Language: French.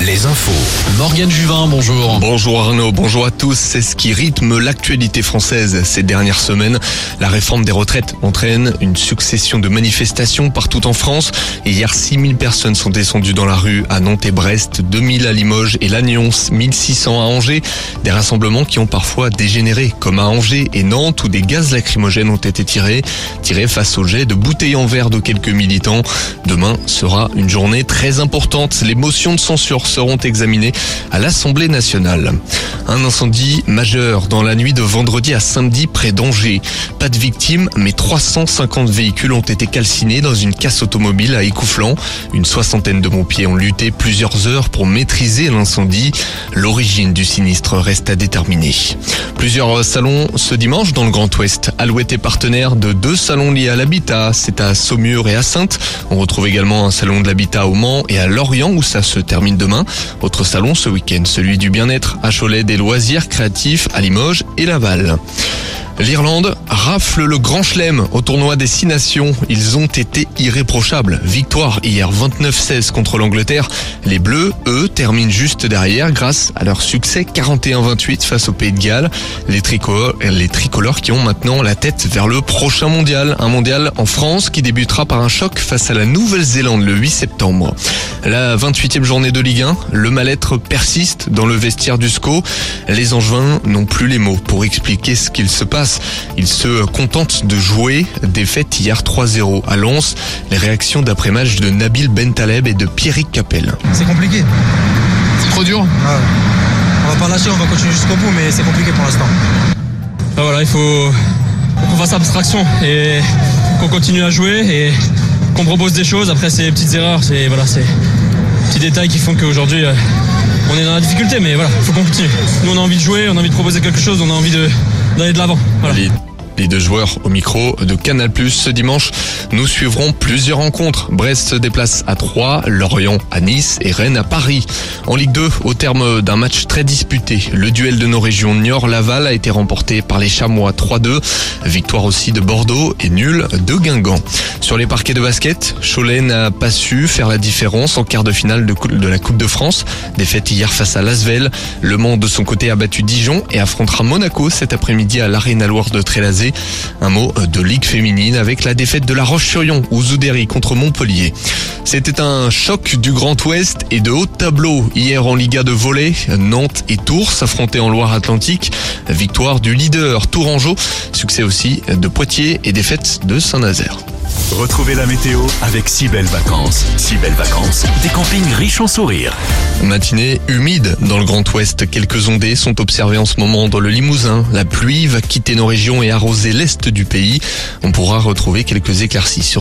Les infos. Morgane Juvin, bonjour. Bonjour Arnaud, bonjour à tous. C'est ce qui rythme l'actualité française ces dernières semaines. La réforme des retraites entraîne une succession de manifestations partout en France. Hier, 6000 personnes sont descendues dans la rue à Nantes et Brest, 2000 à Limoges et Lannion, 1600 à Angers. Des rassemblements qui ont parfois dégénéré, comme à Angers et Nantes où des gaz lacrymogènes ont été tirés, tirés face au jet de bouteilles en verre de quelques militants. Demain sera une journée très importante. Les motions de censure seront examinées à l'Assemblée nationale. Un incendie majeur dans la nuit de vendredi à samedi près d'Angers. Pas de victimes, mais 350 véhicules ont été calcinés dans une casse automobile à Écouflant. Une soixantaine de pompiers ont lutté plusieurs heures pour maîtriser l'incendie. L'origine du sinistre reste à déterminer. Plusieurs salons ce dimanche dans le Grand Ouest. Alouette est partenaire de deux salons liés à l'habitat. C'est à Saumur et à Sainte. On retrouve également un salon de l'habitat au Mans et à Lorient où ça se termine demain. Autre salon ce week-end, celui du bien-être à Cholet, des loisirs créatifs à Limoges et Laval. L'Irlande rafle le grand chelem au tournoi des Six Nations. Ils ont été irréprochables. Victoire hier 29-16 contre l'Angleterre. Les Bleus, eux, terminent juste derrière grâce à leur succès 41-28 face au Pays de Galles. Les tricolores, qui ont maintenant la tête vers le prochain mondial. Un mondial en France qui débutera par un choc face à la Nouvelle-Zélande le 8 septembre. La 28e journée de Ligue 1, le mal-être persiste dans le vestiaire du SCO. Les Angevins n'ont plus les mots pour expliquer ce qu'il se passe il se contente de jouer. Défaite hier 3-0 à Lens. Les réactions d'après-match de Nabil Bentaleb et de Pierrick Capel. C'est compliqué. C'est trop dur Ouais. On va pas lâcher, on va continuer jusqu'au bout, mais c'est compliqué pour l'instant. Ah, voilà, il faut qu'on fasse abstraction et qu'on continue à jouer et qu'on propose des choses. Après, c'est petites erreurs, c'est voilà, c'est petits détails qui font qu'aujourd'hui euh, on est dans la difficulté, mais voilà, il faut qu'on continue. Nous, on a envie de jouer, on a envie de proposer quelque chose, on a envie de d'aller de l'avant. Voilà. Les, deux joueurs au micro de Canal+. Ce dimanche, nous suivrons plusieurs rencontres. Brest se déplace à Troyes, Lorient à Nice et Rennes à Paris. En Ligue 2, au terme d'un match très disputé, le duel de nos régions Niort-Laval a été remporté par les Chamois 3-2. Victoire aussi de Bordeaux et nul de Guingamp. Sur les parquets de basket, Cholet n'a pas su faire la différence en quart de finale de la Coupe de France. Défaite hier face à Lasvel. Le Mans de son côté a battu Dijon et affrontera Monaco cet après-midi à l'Arena Loire de Trélazé. Un mot de Ligue féminine avec la défaite de la Roche-sur-Yon ou Zouderi contre Montpellier. C'était un choc du Grand Ouest et de haut tableau hier en Liga de volley. Nantes et Tours s'affrontaient en Loire-Atlantique. Victoire du leader Tourangeau. Succès aussi de Poitiers et défaite de Saint-Nazaire. Retrouvez la météo avec si belles vacances. Si belles vacances, des campings riches en sourires. Matinée humide dans le Grand Ouest. Quelques ondées sont observées en ce moment dans le Limousin. La pluie va quitter nos régions et arroser l'est du pays. On pourra retrouver quelques éclaircies sur